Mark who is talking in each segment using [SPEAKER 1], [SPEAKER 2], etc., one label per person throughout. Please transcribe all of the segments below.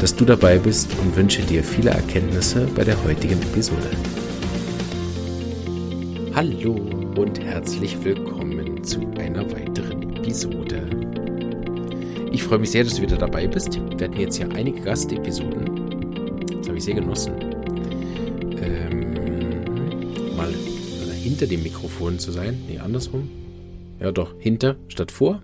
[SPEAKER 1] dass du dabei bist und wünsche dir viele Erkenntnisse bei der heutigen Episode. Hallo und herzlich willkommen zu einer weiteren Episode. Ich freue mich sehr, dass du wieder dabei bist. Wir hatten jetzt hier einige Gastepisoden. Das habe ich sehr genossen. Ähm, mal hinter dem Mikrofon zu sein. Nee, andersrum. Ja, doch, hinter statt vor.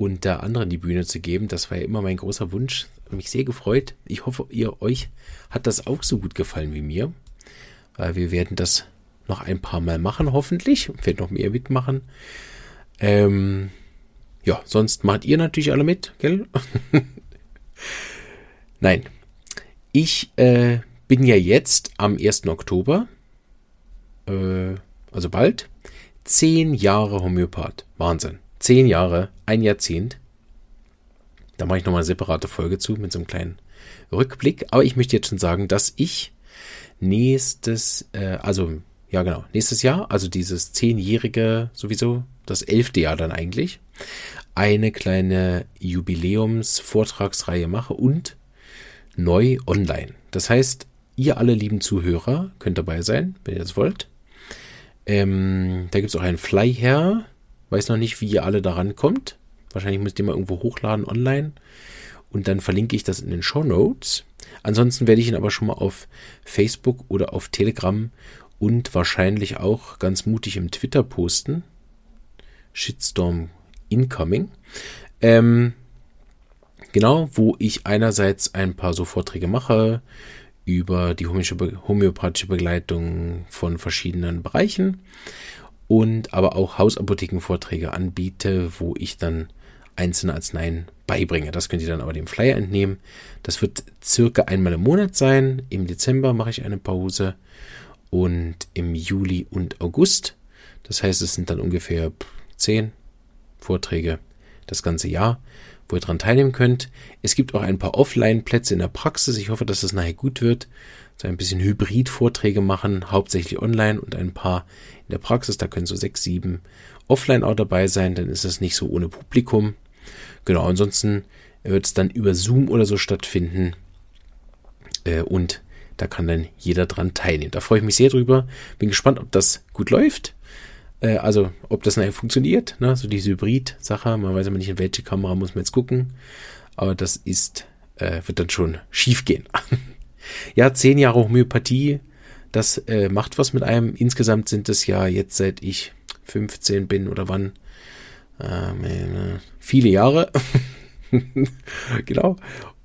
[SPEAKER 1] Und da anderen die Bühne zu geben, das war ja immer mein großer Wunch, mich sehr gefreut. Ich hoffe, ihr euch hat das auch so gut gefallen wie mir. Weil wir werden das noch ein paar Mal machen, hoffentlich. Werden noch mehr mitmachen. Ähm, ja, sonst macht ihr natürlich alle mit, gell? Nein. Ich äh, bin ja jetzt am 1. Oktober, äh, also bald, zehn Jahre Homöopath. Wahnsinn. Zehn Jahre, ein Jahrzehnt. Da mache ich nochmal eine separate Folge zu mit so einem kleinen Rückblick. Aber ich möchte jetzt schon sagen, dass ich nächstes, äh, also ja genau, nächstes Jahr, also dieses zehnjährige sowieso, das elfte Jahr dann eigentlich, eine kleine Jubiläumsvortragsreihe mache und neu online. Das heißt, ihr alle lieben Zuhörer könnt dabei sein, wenn ihr das wollt. Ähm, da gibt es auch einen Flyer. Weiß noch nicht, wie ihr alle daran kommt. Wahrscheinlich müsst ihr mal irgendwo hochladen online. Und dann verlinke ich das in den Show Notes. Ansonsten werde ich ihn aber schon mal auf Facebook oder auf Telegram und wahrscheinlich auch ganz mutig im Twitter posten. Shitstorm Incoming. Ähm, genau, wo ich einerseits ein paar so Vorträge mache über die homöopathische Begleitung von verschiedenen Bereichen und aber auch Hausapothekenvorträge anbiete, wo ich dann einzelne Arzneien beibringe. Das könnt ihr dann aber dem Flyer entnehmen. Das wird circa einmal im Monat sein. Im Dezember mache ich eine Pause und im Juli und August. Das heißt, es sind dann ungefähr zehn Vorträge das ganze Jahr, wo ihr dran teilnehmen könnt. Es gibt auch ein paar Offline-Plätze in der Praxis. Ich hoffe, dass das nachher gut wird. So ein bisschen Hybrid-Vorträge machen, hauptsächlich online und ein paar in der Praxis. Da können so sechs, sieben offline auch dabei sein. Dann ist es nicht so ohne Publikum. Genau, ansonsten wird es dann über Zoom oder so stattfinden. Äh, und da kann dann jeder dran teilnehmen. Da freue ich mich sehr drüber. Bin gespannt, ob das gut läuft. Äh, also, ob das nachher funktioniert. Ne? So diese Hybrid-Sache. Man weiß aber nicht, in welche Kamera muss man jetzt gucken. Aber das ist, äh, wird dann schon schief gehen. ja, zehn Jahre Homöopathie. Das äh, macht was mit einem. Insgesamt sind es ja jetzt seit ich 15 bin oder wann ähm, äh, viele Jahre. genau.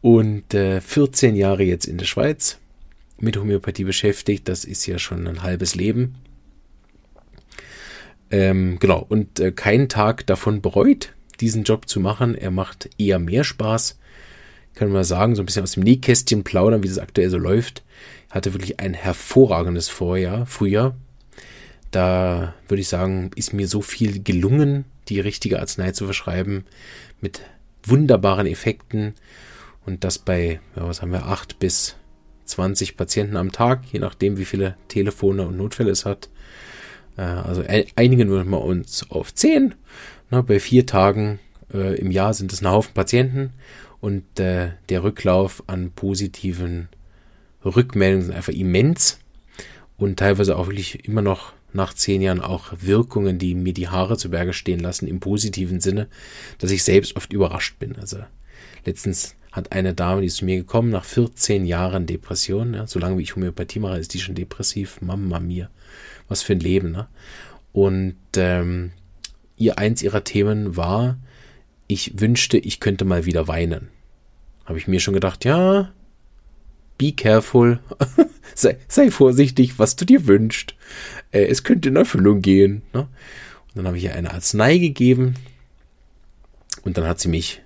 [SPEAKER 1] Und äh, 14 Jahre jetzt in der Schweiz mit Homöopathie beschäftigt. Das ist ja schon ein halbes Leben. Ähm, genau. Und äh, keinen Tag davon bereut, diesen Job zu machen. Er macht eher mehr Spaß. Kann man sagen, so ein bisschen aus dem Nähkästchen plaudern, wie das aktuell so läuft. Hatte wirklich ein hervorragendes Vorjahr, Frühjahr. Da würde ich sagen, ist mir so viel gelungen, die richtige Arznei zu verschreiben, mit wunderbaren Effekten. Und das bei, ja, was haben wir, acht bis 20 Patienten am Tag, je nachdem, wie viele Telefone und Notfälle es hat. Äh, also einigen würden wir uns auf 10. Na, bei vier Tagen äh, im Jahr sind es ein Haufen Patienten und äh, der Rücklauf an positiven Rückmeldungen sind einfach immens und teilweise auch wirklich immer noch nach zehn Jahren auch Wirkungen, die mir die Haare zu Berge stehen lassen, im positiven Sinne, dass ich selbst oft überrascht bin. Also letztens hat eine Dame, die ist zu mir gekommen, nach 14 Jahren Depression, ja, so wie ich Homöopathie mache, ist die schon depressiv. Mama mir, was für ein Leben. Ne? Und ähm, ihr eins ihrer Themen war, ich wünschte, ich könnte mal wieder weinen. Habe ich mir schon gedacht, ja, be careful, sei, sei, vorsichtig, was du dir wünschst. Äh, es könnte in Erfüllung gehen. Ne? Und dann habe ich ihr eine Arznei gegeben und dann hat sie mich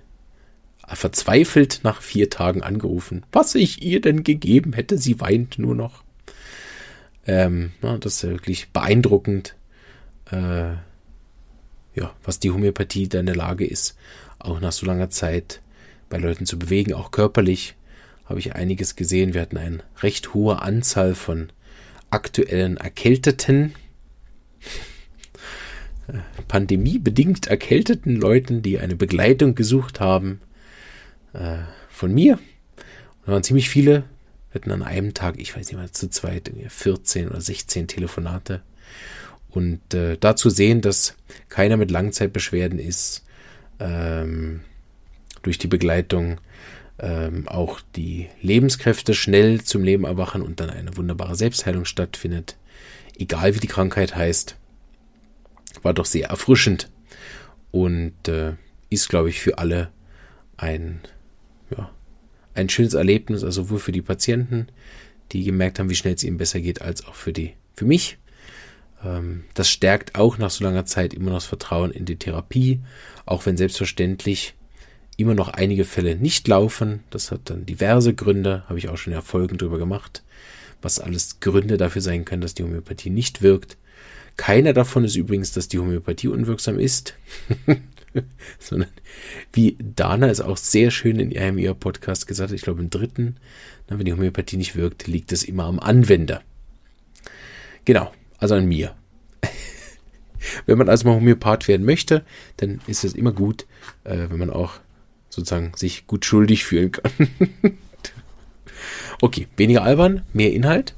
[SPEAKER 1] verzweifelt nach vier Tagen angerufen. Was ich ihr denn gegeben hätte, sie weint nur noch. Ähm, na, das ist wirklich beeindruckend, äh, ja, was die Homöopathie da in der Lage ist, auch nach so langer Zeit bei Leuten zu bewegen, auch körperlich habe ich einiges gesehen. Wir hatten eine recht hohe Anzahl von aktuellen Erkälteten, äh, pandemiebedingt erkälteten Leuten, die eine Begleitung gesucht haben äh, von mir. Und da waren ziemlich viele. Wir hatten an einem Tag, ich weiß nicht mal, zu zweit 14 oder 16 Telefonate. Und äh, da zu sehen, dass keiner mit Langzeitbeschwerden ist, ähm, durch die Begleitung ähm, auch die Lebenskräfte schnell zum Leben erwachen und dann eine wunderbare Selbstheilung stattfindet, egal wie die Krankheit heißt, war doch sehr erfrischend und äh, ist, glaube ich, für alle ein, ja, ein schönes Erlebnis, also sowohl für die Patienten, die gemerkt haben, wie schnell es ihnen besser geht, als auch für die, für mich. Ähm, das stärkt auch nach so langer Zeit immer noch das Vertrauen in die Therapie, auch wenn selbstverständlich immer noch einige Fälle nicht laufen. Das hat dann diverse Gründe, habe ich auch schon ja Folgen drüber gemacht, was alles Gründe dafür sein können, dass die Homöopathie nicht wirkt. Keiner davon ist übrigens, dass die Homöopathie unwirksam ist, sondern wie Dana es auch sehr schön in ihrem ihr Podcast gesagt hat, ich glaube im dritten, wenn die Homöopathie nicht wirkt, liegt es immer am Anwender. Genau, also an mir. wenn man also mal Homöopath werden möchte, dann ist es immer gut, äh, wenn man auch sozusagen sich gut schuldig fühlen kann. okay, weniger albern, mehr Inhalt.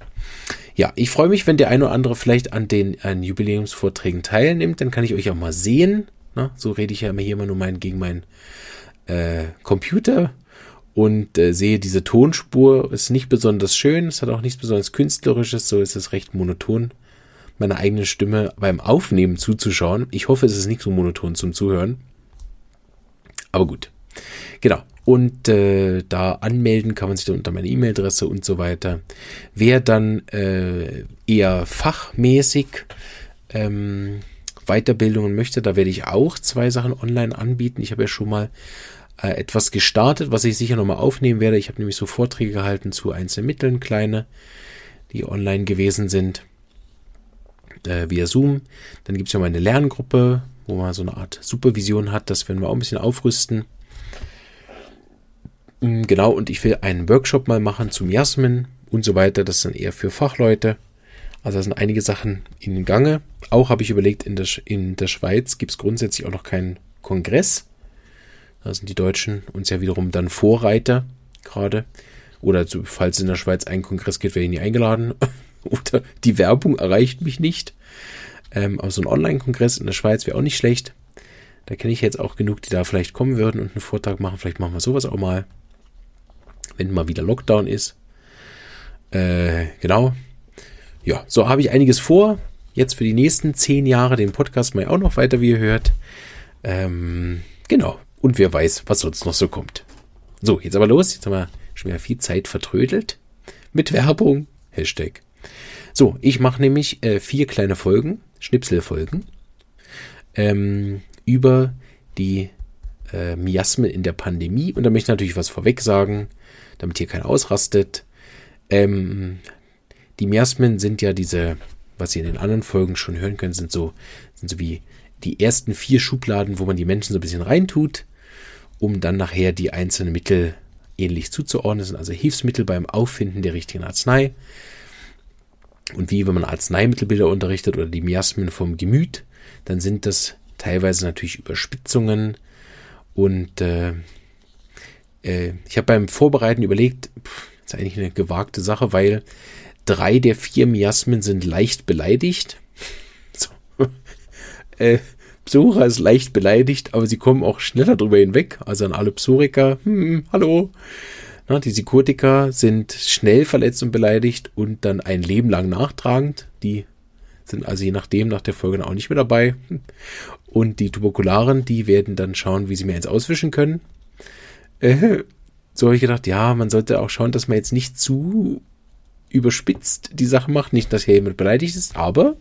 [SPEAKER 1] Ja, ich freue mich, wenn der eine oder andere vielleicht an den an Jubiläumsvorträgen teilnimmt. Dann kann ich euch auch mal sehen. Na, so rede ich ja immer hier immer nur mein, gegen meinen äh, Computer und äh, sehe diese Tonspur. Ist nicht besonders schön, es hat auch nichts besonders Künstlerisches, so ist es recht monoton, meiner eigenen Stimme beim Aufnehmen zuzuschauen. Ich hoffe, es ist nicht so monoton zum Zuhören. Aber gut. Genau. Und äh, da anmelden kann man sich dann unter meine E-Mail-Adresse und so weiter. Wer dann äh, eher fachmäßig ähm, Weiterbildungen möchte, da werde ich auch zwei Sachen online anbieten. Ich habe ja schon mal äh, etwas gestartet, was ich sicher nochmal aufnehmen werde. Ich habe nämlich so Vorträge gehalten zu einzelnen Mitteln, kleine, die online gewesen sind, äh, via Zoom. Dann gibt es ja mal eine Lerngruppe, wo man so eine Art Supervision hat. Das werden wir auch ein bisschen aufrüsten. Genau, und ich will einen Workshop mal machen zum Jasmin und so weiter. Das dann eher für Fachleute. Also da sind einige Sachen in Gange. Auch habe ich überlegt, in der, in der Schweiz gibt es grundsätzlich auch noch keinen Kongress. Da sind die Deutschen uns ja wiederum dann Vorreiter gerade. Oder falls in der Schweiz einen Kongress gibt, werde ich nie eingeladen. Oder die Werbung erreicht mich nicht. Ähm, aber so ein Online-Kongress in der Schweiz wäre auch nicht schlecht. Da kenne ich jetzt auch genug, die da vielleicht kommen würden und einen Vortrag machen. Vielleicht machen wir sowas auch mal wenn mal wieder Lockdown ist. Äh, genau. Ja, so habe ich einiges vor. Jetzt für die nächsten zehn Jahre den Podcast mal auch noch weiter, wie ihr hört. Ähm, genau. Und wer weiß, was sonst noch so kommt. So, jetzt aber los. Jetzt haben wir schon wieder viel Zeit vertrödelt. Mit Werbung. Hashtag. So, ich mache nämlich äh, vier kleine Folgen, Schnipselfolgen, ähm, über die äh, Miasmen in der Pandemie. Und da möchte ich natürlich was vorweg sagen damit hier keiner ausrastet. Ähm, die Miasmen sind ja diese, was ihr in den anderen Folgen schon hören könnt, sind so, sind so wie die ersten vier Schubladen, wo man die Menschen so ein bisschen reintut, um dann nachher die einzelnen Mittel ähnlich zuzuordnen. Das sind also Hilfsmittel beim Auffinden der richtigen Arznei. Und wie wenn man Arzneimittelbilder unterrichtet oder die Miasmen vom Gemüt, dann sind das teilweise natürlich Überspitzungen und äh, äh, ich habe beim Vorbereiten überlegt, pff, ist eigentlich eine gewagte Sache, weil drei der vier Miasmen sind leicht beleidigt. So. äh, Psora ist leicht beleidigt, aber sie kommen auch schneller drüber hinweg. Also an alle Psoriker, hm, hallo. Na, die Sikotiker sind schnell verletzt und beleidigt und dann ein Leben lang nachtragend. Die sind also je nachdem nach der Folge auch nicht mehr dabei. Und die Tuberkularen, die werden dann schauen, wie sie mir eins auswischen können. Äh, so habe ich gedacht, ja, man sollte auch schauen, dass man jetzt nicht zu überspitzt die Sache macht. Nicht, dass hier jemand beleidigt ist, aber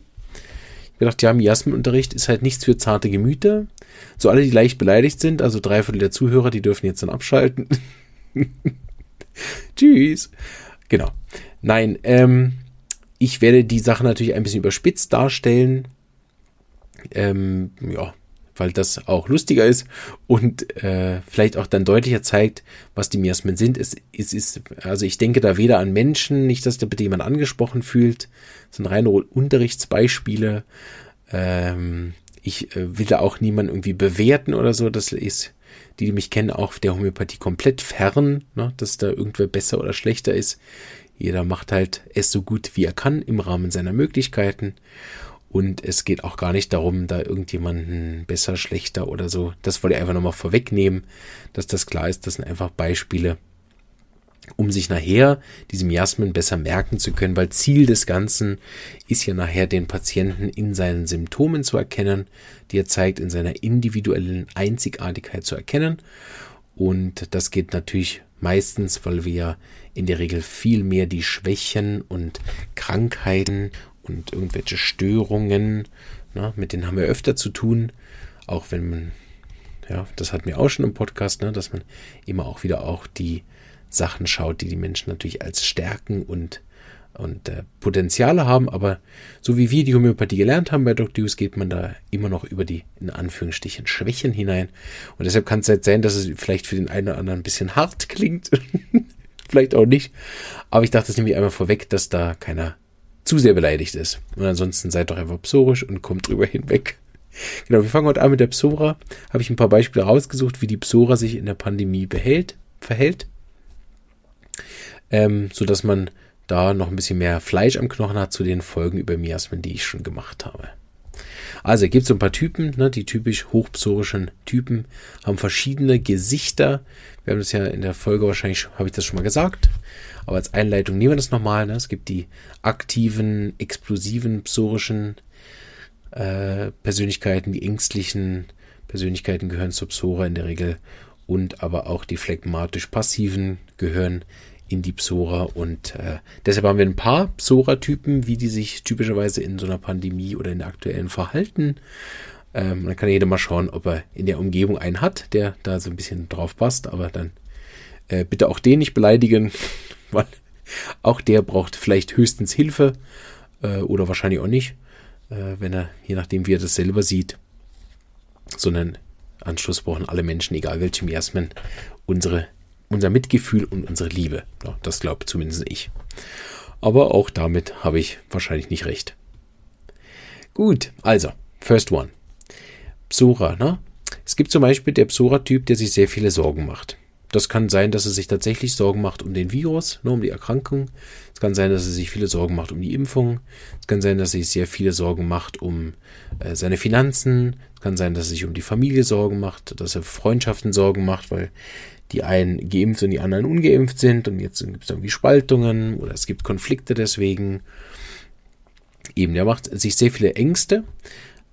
[SPEAKER 1] ich gedacht, ja, Miasmenunterricht ist halt nichts für zarte Gemüter. So alle, die leicht beleidigt sind, also drei Viertel der Zuhörer, die dürfen jetzt dann abschalten. Tschüss. Genau. Nein, ähm, ich werde die Sache natürlich ein bisschen überspitzt darstellen. Ähm, ja, weil das auch lustiger ist und äh, vielleicht auch dann deutlicher zeigt, was die Miasmen sind. Es, es ist, also ich denke da weder an Menschen, nicht, dass da bitte jemand angesprochen fühlt, das sind reine Unterrichtsbeispiele. Ähm, ich äh, will da auch niemanden irgendwie bewerten oder so. Das ist, die, die mich kennen, auch der Homöopathie komplett fern, ne, dass da irgendwer besser oder schlechter ist. Jeder macht halt es so gut wie er kann im Rahmen seiner Möglichkeiten. Und es geht auch gar nicht darum, da irgendjemanden besser, schlechter oder so. Das wollte ich einfach nochmal vorwegnehmen, dass das klar ist. Das sind einfach Beispiele, um sich nachher diese Miasmen besser merken zu können, weil Ziel des Ganzen ist ja nachher den Patienten in seinen Symptomen zu erkennen, die er zeigt, in seiner individuellen Einzigartigkeit zu erkennen. Und das geht natürlich meistens, weil wir in der Regel viel mehr die Schwächen und Krankheiten und irgendwelche Störungen, na, mit denen haben wir öfter zu tun, auch wenn man, ja, das hatten wir auch schon im Podcast, ne, dass man immer auch wieder auch die Sachen schaut, die die Menschen natürlich als Stärken und, und äh, Potenziale haben, aber so wie wir die Homöopathie gelernt haben bei Dr. Hughes, geht man da immer noch über die, in Anführungsstrichen, Schwächen hinein. Und deshalb kann es halt sein, dass es vielleicht für den einen oder anderen ein bisschen hart klingt. vielleicht auch nicht. Aber ich dachte, das nehme ich einmal vorweg, dass da keiner zu sehr beleidigt ist. Und ansonsten seid doch einfach psorisch und kommt drüber hinweg. Genau, wir fangen heute an mit der Psora. Habe ich ein paar Beispiele rausgesucht, wie die Psora sich in der Pandemie behält, verhält. Ähm, so dass man da noch ein bisschen mehr Fleisch am Knochen hat zu den Folgen über Miasmen, die ich schon gemacht habe. Also gibt es so ein paar Typen, ne, die typisch hochpsorischen Typen haben verschiedene Gesichter. Wir haben das ja in der Folge wahrscheinlich, habe ich das schon mal gesagt. Aber als Einleitung nehmen wir das nochmal. Ne? Es gibt die aktiven, explosiven, psorischen äh, Persönlichkeiten, die ängstlichen Persönlichkeiten gehören zur Psora in der Regel und aber auch die phlegmatisch-passiven gehören in die Psora und äh, deshalb haben wir ein paar Psora-Typen, wie die sich typischerweise in so einer Pandemie oder in der aktuellen verhalten. Ähm, dann kann jeder mal schauen, ob er in der Umgebung einen hat, der da so ein bisschen drauf passt, aber dann äh, bitte auch den nicht beleidigen, weil auch der braucht vielleicht höchstens Hilfe äh, oder wahrscheinlich auch nicht, äh, wenn er, je nachdem wie er das selber sieht, sondern Anschluss brauchen alle Menschen, egal welche Miasmen, unsere, unser Mitgefühl und unsere Liebe. Das glaube zumindest ich. Aber auch damit habe ich wahrscheinlich nicht recht. Gut, also, first one. Psora, ne? Es gibt zum Beispiel der Psora-Typ, der sich sehr viele Sorgen macht. Das kann sein, dass er sich tatsächlich Sorgen macht um den Virus, nur ne, um die Erkrankung. Es kann sein, dass er sich viele Sorgen macht um die Impfung. Es kann sein, dass er sich sehr viele Sorgen macht um äh, seine Finanzen. Es kann sein, dass er sich um die Familie Sorgen macht, dass er Freundschaften Sorgen macht, weil die einen geimpft und die anderen ungeimpft sind und jetzt gibt es irgendwie Spaltungen oder es gibt Konflikte deswegen. Eben, der macht sich sehr viele Ängste.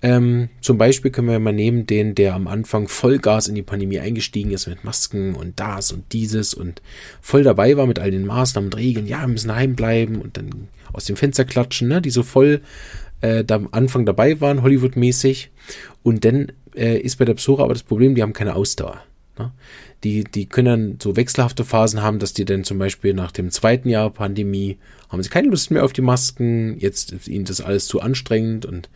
[SPEAKER 1] Ähm, zum Beispiel können wir mal nehmen den, der am Anfang Vollgas in die Pandemie eingestiegen ist mit Masken und das und dieses und voll dabei war mit all den Maßnahmen und Regeln. Ja, wir müssen heim bleiben und dann aus dem Fenster klatschen, ne? die so voll äh, da am Anfang dabei waren, Hollywood-mäßig. Und dann äh, ist bei der Psora aber das Problem, die haben keine Ausdauer. Ne? Die, die können dann so wechselhafte Phasen haben, dass die dann zum Beispiel nach dem zweiten Jahr Pandemie haben sie keine Lust mehr auf die Masken, jetzt ist ihnen das alles zu anstrengend und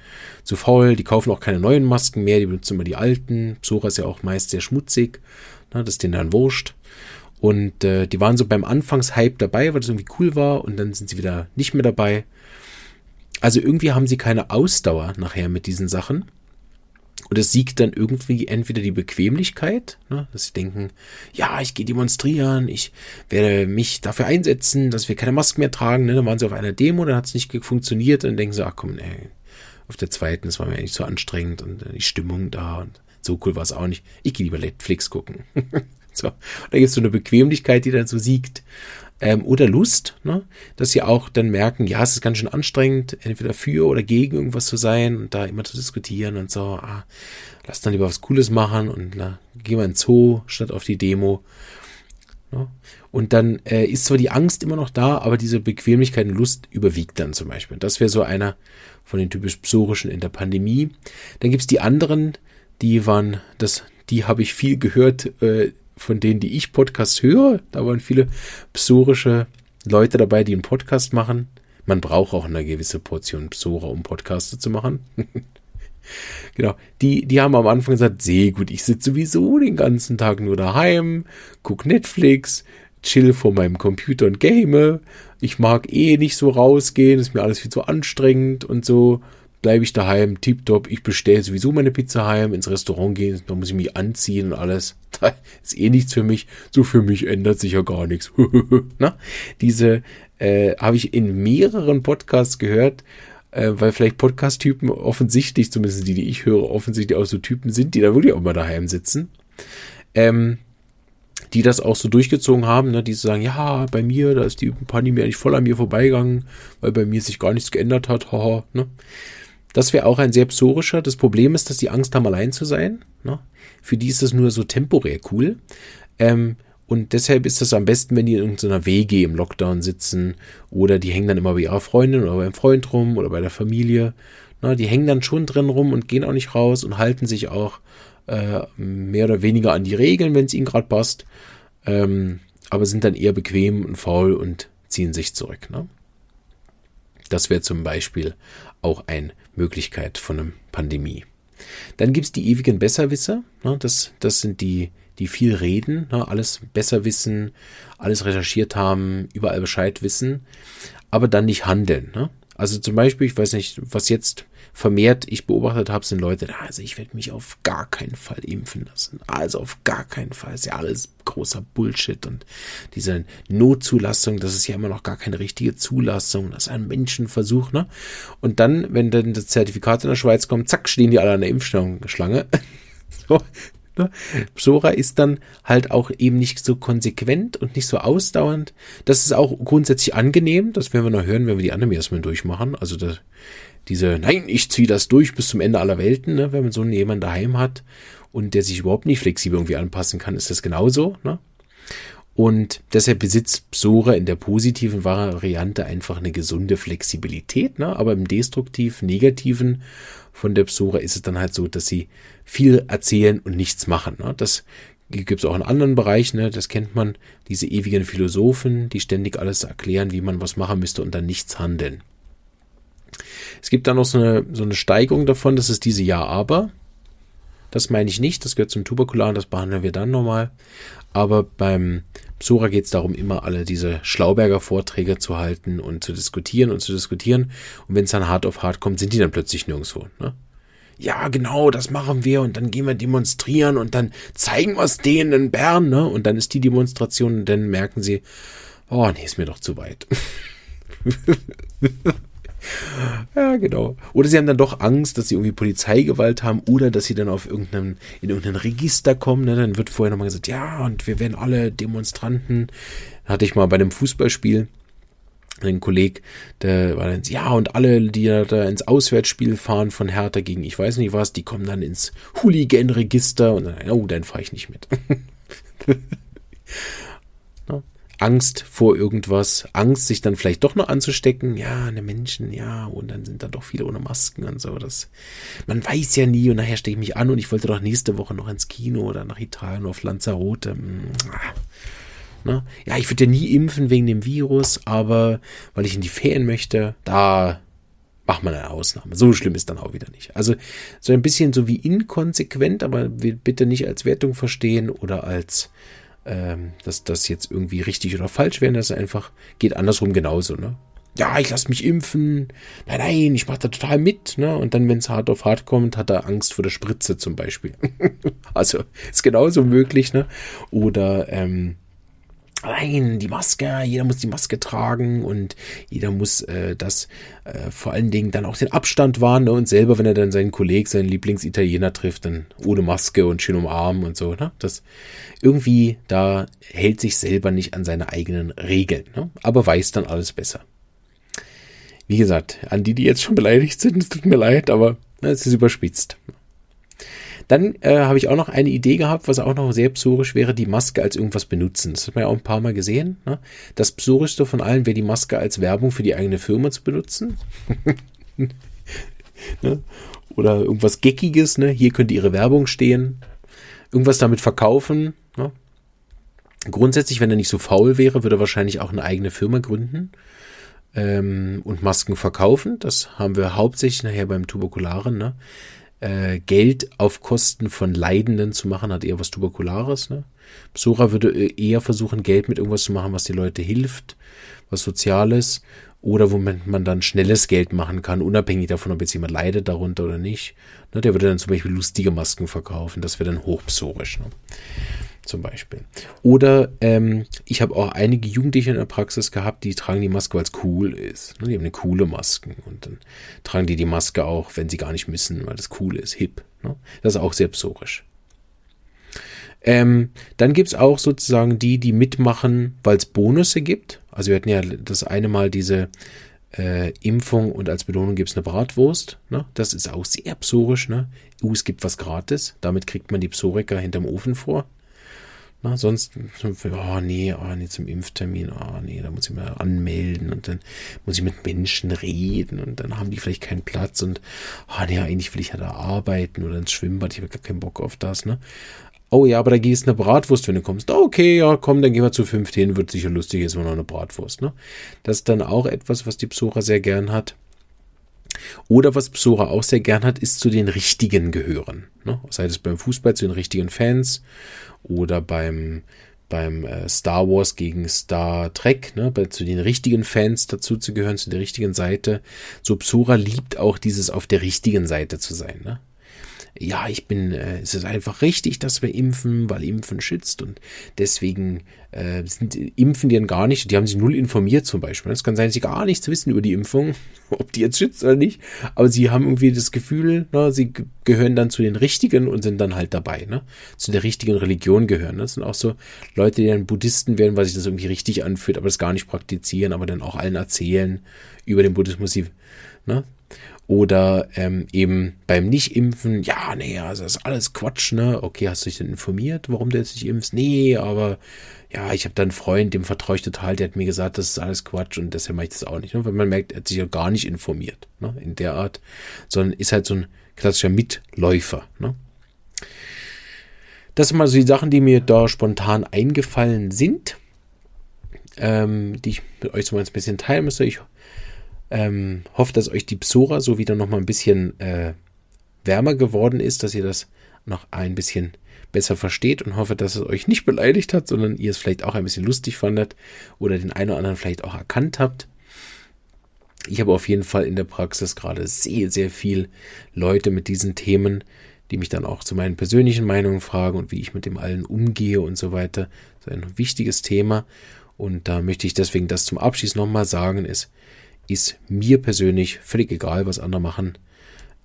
[SPEAKER 1] zu faul, die kaufen auch keine neuen Masken mehr, die benutzen immer die alten. Psora ist ja auch meist sehr schmutzig, ne, das ist denen dann wurscht. Und äh, die waren so beim Anfangshype dabei, weil das irgendwie cool war und dann sind sie wieder nicht mehr dabei. Also irgendwie haben sie keine Ausdauer nachher mit diesen Sachen. Und es siegt dann irgendwie entweder die Bequemlichkeit, ne, dass sie denken, ja, ich gehe demonstrieren, ich werde mich dafür einsetzen, dass wir keine Masken mehr tragen. Ne? Dann waren sie auf einer Demo, dann hat es nicht funktioniert und dann denken sie, ach komm, ey, auf der zweiten, das war mir eigentlich zu anstrengend und die Stimmung da und so cool war es auch nicht. Ich gehe lieber Netflix gucken. so. Und da gibt es so eine Bequemlichkeit, die dann so siegt ähm, oder Lust, ne? dass sie auch dann merken, ja, es ist ganz schön anstrengend, entweder für oder gegen irgendwas zu sein und da immer zu diskutieren und so, ah, lass dann lieber was Cooles machen und na, geh mal in Zoo statt auf die Demo. Ne? Und dann äh, ist zwar die Angst immer noch da, aber diese Bequemlichkeit und Lust überwiegt dann zum Beispiel. Das wäre so einer von den typisch psorischen in der Pandemie. Dann gibt's die anderen, die waren, das, die habe ich viel gehört, äh, von denen, die ich Podcasts höre, da waren viele psorische Leute dabei, die einen Podcast machen Man braucht auch eine gewisse Portion Psora, um Podcaste zu machen. genau. Die, die haben am Anfang gesagt, sehr gut, ich sitze sowieso den ganzen Tag nur daheim, guck Netflix, chill vor meinem Computer und game. Ich mag eh nicht so rausgehen, ist mir alles viel zu anstrengend und so. Bleibe ich daheim, tipptopp. Ich bestelle sowieso meine Pizza heim, ins Restaurant gehen, da muss ich mich anziehen und alles. Da ist eh nichts für mich. So für mich ändert sich ja gar nichts. Na? Diese äh, habe ich in mehreren Podcasts gehört, äh, weil vielleicht Podcast-Typen offensichtlich, zumindest die, die ich höre, offensichtlich auch so Typen sind, die da wirklich auch mal daheim sitzen. Ähm, die das auch so durchgezogen haben, ne, die so sagen, ja, bei mir, da ist die Pandemie eigentlich voll an mir vorbeigegangen, weil bei mir sich gar nichts geändert hat, haha, ne. Das wäre auch ein sehr psorischer. Das Problem ist, dass die Angst haben, allein zu sein. Ne? Für die ist das nur so temporär cool. Ähm, und deshalb ist das am besten, wenn die in irgendeiner WG im Lockdown sitzen oder die hängen dann immer bei ihrer Freundin oder beim Freund rum oder bei der Familie. Na, die hängen dann schon drin rum und gehen auch nicht raus und halten sich auch äh, mehr oder weniger an die Regeln, wenn es ihnen gerade passt. Ähm, aber sind dann eher bequem und faul und ziehen sich zurück. Ne? Das wäre zum Beispiel auch eine Möglichkeit von einer Pandemie. Dann gibt es die ewigen Besserwisser. Ne? Das, das sind die, die viel reden, ne? alles besser wissen, alles recherchiert haben, überall Bescheid wissen, aber dann nicht handeln. Ne? Also zum Beispiel, ich weiß nicht, was jetzt vermehrt ich beobachtet habe, sind Leute, also ich werde mich auf gar keinen Fall impfen lassen. Also auf gar keinen Fall. ist ja alles großer Bullshit und diese Notzulassung, das ist ja immer noch gar keine richtige Zulassung. Das ist ein Menschenversuch, ne? Und dann, wenn dann das Zertifikat in der Schweiz kommt, zack, stehen die alle an der Impfschlange. so, Ne? Psora ist dann halt auch eben nicht so konsequent und nicht so ausdauernd. Das ist auch grundsätzlich angenehm. Das werden wir noch hören, wenn wir die anderen erstmal durchmachen. Also das, diese, nein, ich ziehe das durch bis zum Ende aller Welten, ne? wenn man so jemanden daheim hat und der sich überhaupt nicht flexibel irgendwie anpassen kann, ist das genauso. Ne? Und deshalb besitzt Psora in der positiven Variante einfach eine gesunde Flexibilität, ne? aber im destruktiv negativen von der Psora ist es dann halt so, dass sie viel erzählen und nichts machen. Ne? Das gibt es auch in anderen Bereichen, ne? das kennt man, diese ewigen Philosophen, die ständig alles erklären, wie man was machen müsste und dann nichts handeln. Es gibt da noch so eine, so eine Steigerung davon, das ist diese Ja-Aber. Das meine ich nicht, das gehört zum Tuberkularen, das behandeln wir dann nochmal. Aber beim Psora geht es darum, immer alle diese Schlauberger Vorträge zu halten und zu diskutieren und zu diskutieren. Und wenn es dann hart auf hart kommt, sind die dann plötzlich nirgendwo. Ne? Ja, genau, das machen wir und dann gehen wir demonstrieren und dann zeigen wir es denen in Bern, ne? Und dann ist die Demonstration und dann merken sie, oh, nee, ist mir doch zu weit. Ja, genau. Oder sie haben dann doch Angst, dass sie irgendwie Polizeigewalt haben oder dass sie dann auf irgendeinem, in irgendein Register kommen. Ne? Dann wird vorher nochmal gesagt, ja, und wir werden alle Demonstranten. Hatte ich mal bei einem Fußballspiel ein Kollege, der war dann, ja, und alle, die da ins Auswärtsspiel fahren von Hertha gegen ich weiß nicht was, die kommen dann ins Hooligan-Register und dann, oh, dann fahre ich nicht mit. Angst vor irgendwas, Angst, sich dann vielleicht doch noch anzustecken. Ja, eine Menschen, ja, und dann sind da doch viele ohne Masken und so. Das, man weiß ja nie und nachher stehe ich mich an und ich wollte doch nächste Woche noch ins Kino oder nach Italien auf Lanzarote. Ne? Ja, ich würde ja nie impfen wegen dem Virus, aber weil ich in die Ferien möchte, da macht man eine Ausnahme. So schlimm ist dann auch wieder nicht. Also so ein bisschen so wie inkonsequent, aber bitte nicht als Wertung verstehen oder als ähm, dass das jetzt irgendwie richtig oder falsch wäre. Das einfach geht andersrum genauso, ne? Ja, ich lasse mich impfen. Nein, nein, ich mache da total mit, ne? Und dann, wenn es hart auf hart kommt, hat er Angst vor der Spritze zum Beispiel. also ist genauso möglich, ne? Oder ähm, Nein, die Maske, jeder muss die Maske tragen und jeder muss äh, das äh, vor allen Dingen dann auch den Abstand wahren ne? und selber, wenn er dann seinen Kollegen, seinen Lieblingsitaliener trifft, dann ohne Maske und schön umarmen und so. Ne? Das irgendwie, da hält sich selber nicht an seine eigenen Regeln, ne? aber weiß dann alles besser. Wie gesagt, an die, die jetzt schon beleidigt sind, es tut mir leid, aber ne, es ist überspitzt. Dann äh, habe ich auch noch eine Idee gehabt, was auch noch sehr psorisch wäre, die Maske als irgendwas benutzen. Das hat man ja auch ein paar Mal gesehen. Ne? Das psorischste von allen wäre die Maske als Werbung für die eigene Firma zu benutzen. ne? Oder irgendwas Geckiges, ne? Hier könnte ihre Werbung stehen. Irgendwas damit verkaufen. Ne? Grundsätzlich, wenn er nicht so faul wäre, würde er wahrscheinlich auch eine eigene Firma gründen. ähm, und Masken verkaufen. Das haben wir hauptsächlich nachher beim Tuberkularen. Ne? Äh, Geld auf Kosten von Leidenden zu machen, hat eher was Tuberkulares. Ne? Psora würde äh, eher versuchen, Geld mit irgendwas zu machen, was die Leute hilft, was Soziales oder womit man dann schnelles Geld machen kann, unabhängig davon, ob jetzt jemand leidet darunter oder nicht. Ne, der würde dann zum Beispiel lustige Masken verkaufen, das wäre dann hochpsorisch. Ne? Zum Beispiel. Oder ähm, ich habe auch einige Jugendliche in der Praxis gehabt, die tragen die Maske, weil es cool ist. Ne? Die haben eine coole Masken und dann tragen die die Maske auch, wenn sie gar nicht müssen, weil das cool ist, hip. Ne? Das ist auch sehr psorisch. Ähm, dann gibt's auch sozusagen die, die mitmachen, weil es Bonusse gibt. Also wir hatten ja das eine Mal diese äh, Impfung und als Belohnung gibt's eine Bratwurst. Ne? Das ist auch sehr psorisch. Ne? Uh, es gibt was gratis. Damit kriegt man die Psoriker hinterm Ofen vor. Na, sonst, oh nee, oh nee, zum Impftermin, oh nee, da muss ich mal anmelden und dann muss ich mit Menschen reden und dann haben die vielleicht keinen Platz und, oh nee, eigentlich will ich ja da arbeiten oder ins Schwimmbad, ich habe gar keinen Bock auf das, ne? Oh ja, aber da gehst eine Bratwurst, wenn du kommst. Okay, ja, komm, dann gehen wir zu fünf hin, wird sicher lustig, ist wir noch eine Bratwurst. Ne? Das ist dann auch etwas, was die Psora sehr gern hat. Oder was Psora auch sehr gern hat, ist zu den Richtigen gehören. Ne? Sei es beim Fußball zu den richtigen Fans oder beim, beim äh, Star Wars gegen Star Trek, ne? Zu den richtigen Fans dazu zu gehören, zu der richtigen Seite. So Psora liebt auch dieses auf der richtigen Seite zu sein. Ne? Ja, ich bin, äh, es ist einfach richtig, dass wir impfen, weil Impfen schützt und deswegen äh, sind, impfen die dann gar nicht, die haben sich null informiert zum Beispiel. Es kann sein, dass sie gar nichts wissen über die Impfung, ob die jetzt schützt oder nicht, aber sie haben irgendwie das Gefühl, na, sie gehören dann zu den Richtigen und sind dann halt dabei, ne? zu der richtigen Religion gehören. Das sind auch so Leute, die dann Buddhisten werden, weil sich das irgendwie richtig anfühlt, aber das gar nicht praktizieren, aber dann auch allen erzählen über den Buddhismus, sie, ne? Oder ähm, eben beim Nicht-Impfen, ja, nee, also das ist alles Quatsch, ne? Okay, hast du dich denn informiert, warum du jetzt nicht impfst? Nee, aber ja, ich habe da einen Freund, dem vertraue ich total, der hat mir gesagt, das ist alles Quatsch und deshalb mache ich das auch nicht. Ne? Weil man merkt, er hat sich ja gar nicht informiert, ne? In der Art, sondern ist halt so ein klassischer Mitläufer, ne? Das sind mal so die Sachen, die mir da spontan eingefallen sind, ähm, die ich mit euch so ein bisschen teilen müsste. Ich ähm, hoffe, dass euch die Psora so wieder noch mal ein bisschen äh, wärmer geworden ist, dass ihr das noch ein bisschen besser versteht und hoffe, dass es euch nicht beleidigt hat, sondern ihr es vielleicht auch ein bisschen lustig fandet oder den einen oder anderen vielleicht auch erkannt habt. Ich habe auf jeden Fall in der Praxis gerade sehr, sehr viel Leute mit diesen Themen, die mich dann auch zu meinen persönlichen Meinungen fragen und wie ich mit dem allen umgehe und so weiter. Das ist ein wichtiges Thema. Und da möchte ich deswegen das zum Abschluss nochmal sagen, ist, ist mir persönlich völlig egal, was andere machen.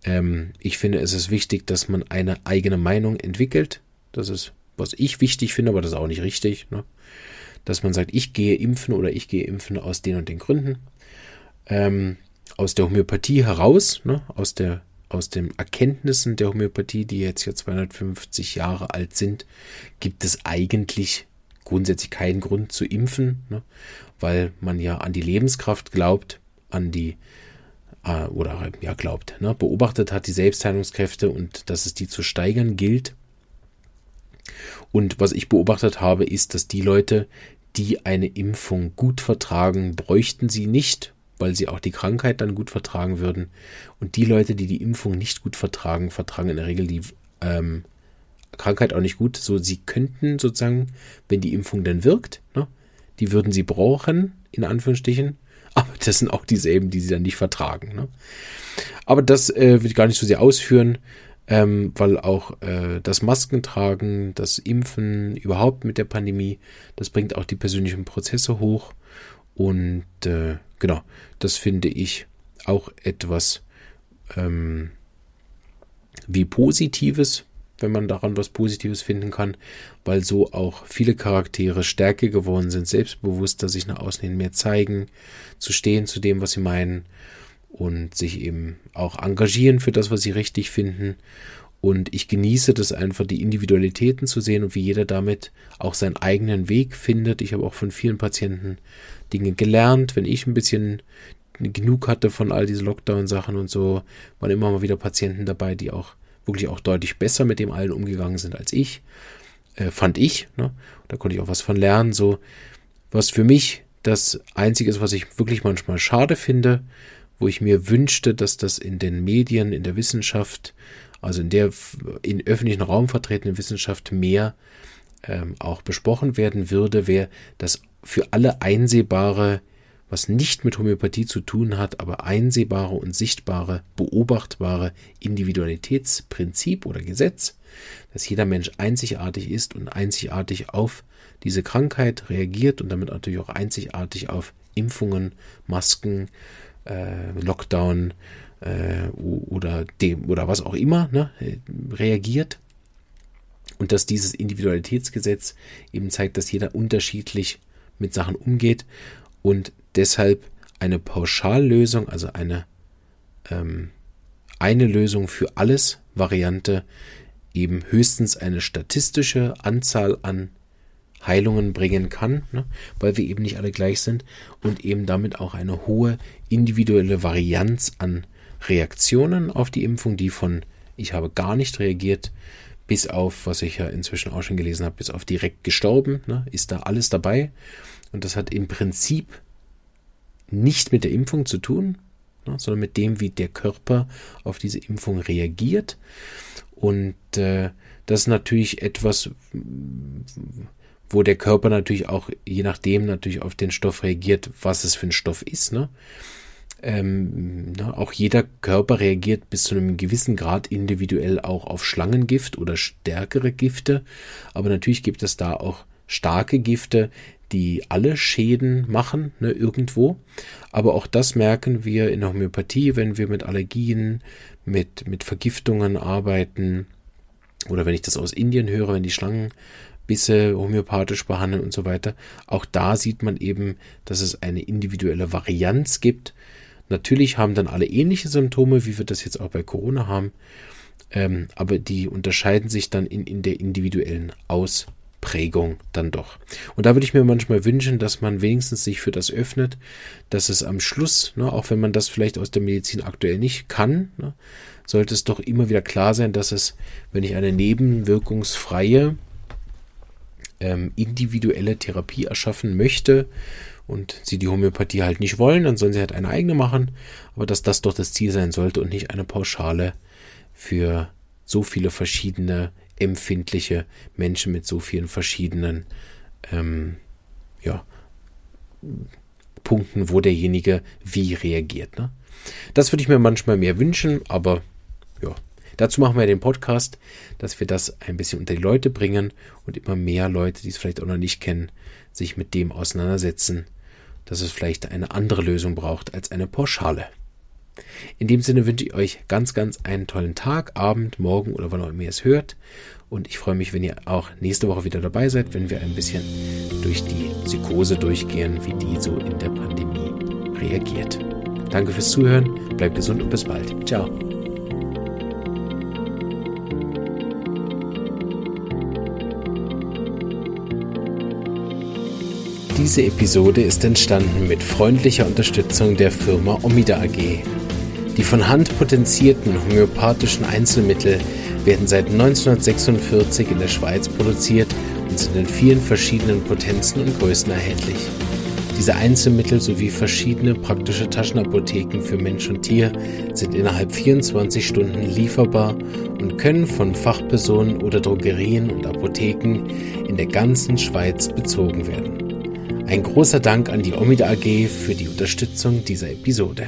[SPEAKER 1] Ähm, ich finde, es ist wichtig, dass man eine eigene Meinung entwickelt. Das ist, was ich wichtig finde, aber das ist auch nicht richtig. Ne? Dass man sagt, ich gehe impfen oder ich gehe impfen aus den und den Gründen. Ähm, aus der Homöopathie heraus, ne? aus, der, aus den Erkenntnissen der Homöopathie, die jetzt hier 250 Jahre alt sind, gibt es eigentlich grundsätzlich keinen Grund zu impfen, ne? weil man ja an die Lebenskraft glaubt an die äh, oder ja glaubt, ne, beobachtet hat die Selbstheilungskräfte und dass es die zu steigern gilt. Und was ich beobachtet habe, ist, dass die Leute, die eine Impfung gut vertragen, bräuchten sie nicht, weil sie auch die Krankheit dann gut vertragen würden. Und die Leute, die die Impfung nicht gut vertragen, vertragen in der Regel die ähm, Krankheit auch nicht gut. So, sie könnten sozusagen, wenn die Impfung dann wirkt, ne, die würden sie brauchen, in Anführungsstrichen, aber das sind auch dieselben, die sie dann nicht vertragen. Ne? Aber das äh, will ich gar nicht so sehr ausführen, ähm, weil auch äh, das Maskentragen, das Impfen überhaupt mit der Pandemie, das bringt auch die persönlichen Prozesse hoch. Und äh, genau, das finde ich auch etwas ähm, wie Positives, wenn man daran was Positives finden kann, weil so auch viele Charaktere stärker geworden sind, selbstbewusster sich nach außen hin mehr zeigen, zu stehen zu dem, was sie meinen und sich eben auch engagieren für das, was sie richtig finden. Und ich genieße das einfach, die Individualitäten zu sehen und wie jeder damit auch seinen eigenen Weg findet. Ich habe auch von vielen Patienten Dinge gelernt. Wenn ich ein bisschen genug hatte von all diesen Lockdown-Sachen und so, waren immer mal wieder Patienten dabei, die auch wirklich auch deutlich besser mit dem allen umgegangen sind als ich, äh, fand ich. Ne? Da konnte ich auch was von lernen. So, was für mich Das Einzige ist, was ich wirklich manchmal schade finde, wo ich mir wünschte, dass das in den Medien, in der Wissenschaft, also in der in öffentlichen Raum vertretenen Wissenschaft mehr ähm, auch besprochen werden würde, wäre das für alle einsehbare, was nicht mit Homöopathie zu tun hat, aber einsehbare und sichtbare, beobachtbare Individualitätsprinzip oder Gesetz, dass jeder Mensch einzigartig ist und einzigartig auf diese Krankheit reagiert und damit natürlich auch einzigartig auf Impfungen, Masken, äh, Lockdown äh, oder dem oder was auch immer ne, reagiert. Und dass dieses Individualitätsgesetz eben zeigt, dass jeder unterschiedlich mit Sachen umgeht und deshalb eine Pauschallösung, also eine, ähm, eine Lösung für alles Variante eben höchstens eine statistische Anzahl an Heilungen bringen kann, ne, weil wir eben nicht alle gleich sind und eben damit auch eine hohe individuelle Varianz an Reaktionen auf die Impfung, die von ich habe gar nicht reagiert, bis auf, was ich ja inzwischen auch schon gelesen habe, bis auf direkt gestorben, ne, ist da alles dabei. Und das hat im Prinzip nicht mit der Impfung zu tun, ne, sondern mit dem, wie der Körper auf diese Impfung reagiert. Und äh, das ist natürlich etwas, wo der Körper natürlich auch, je nachdem, natürlich auf den Stoff reagiert, was es für ein Stoff ist. Ne? Ähm, ne, auch jeder Körper reagiert bis zu einem gewissen Grad individuell auch auf Schlangengift oder stärkere Gifte. Aber natürlich gibt es da auch starke Gifte, die alle Schäden machen, ne, irgendwo. Aber auch das merken wir in der Homöopathie, wenn wir mit Allergien, mit, mit Vergiftungen arbeiten. Oder wenn ich das aus Indien höre, wenn die Schlangen Bisse homöopathisch behandeln und so weiter. Auch da sieht man eben, dass es eine individuelle Varianz gibt. Natürlich haben dann alle ähnliche Symptome, wie wir das jetzt auch bei Corona haben, ähm, aber die unterscheiden sich dann in, in der individuellen Ausprägung dann doch. Und da würde ich mir manchmal wünschen, dass man wenigstens sich für das öffnet, dass es am Schluss, ne, auch wenn man das vielleicht aus der Medizin aktuell nicht kann, ne, sollte es doch immer wieder klar sein, dass es, wenn ich eine nebenwirkungsfreie ähm, individuelle Therapie erschaffen möchte und sie die Homöopathie halt nicht wollen, dann sollen sie halt eine eigene machen, aber dass das doch das Ziel sein sollte und nicht eine Pauschale für so viele verschiedene empfindliche Menschen mit so vielen verschiedenen ähm, ja, Punkten, wo derjenige wie reagiert. Ne? Das würde ich mir manchmal mehr wünschen, aber ja, Dazu machen wir den Podcast, dass wir das ein bisschen unter die Leute bringen und immer mehr Leute, die es vielleicht auch noch nicht kennen, sich mit dem auseinandersetzen, dass es vielleicht eine andere Lösung braucht als eine Pauschale. In dem Sinne wünsche ich euch ganz, ganz einen tollen Tag, Abend, Morgen oder wann auch immer ihr es hört. Und ich freue mich, wenn ihr auch nächste Woche wieder dabei seid, wenn wir ein bisschen durch die Psychose durchgehen, wie die so in der Pandemie reagiert. Danke fürs Zuhören, bleibt gesund und bis bald. Ciao. Diese Episode ist entstanden mit freundlicher Unterstützung der Firma Omida AG. Die von Hand potenzierten homöopathischen Einzelmittel werden seit 1946 in der Schweiz produziert und sind in vielen verschiedenen Potenzen und Größen erhältlich. Diese Einzelmittel sowie verschiedene praktische Taschenapotheken für Mensch und Tier sind innerhalb 24 Stunden lieferbar und können von Fachpersonen oder Drogerien und Apotheken in der ganzen Schweiz bezogen werden. Ein großer Dank an die Omida AG für die Unterstützung dieser Episode.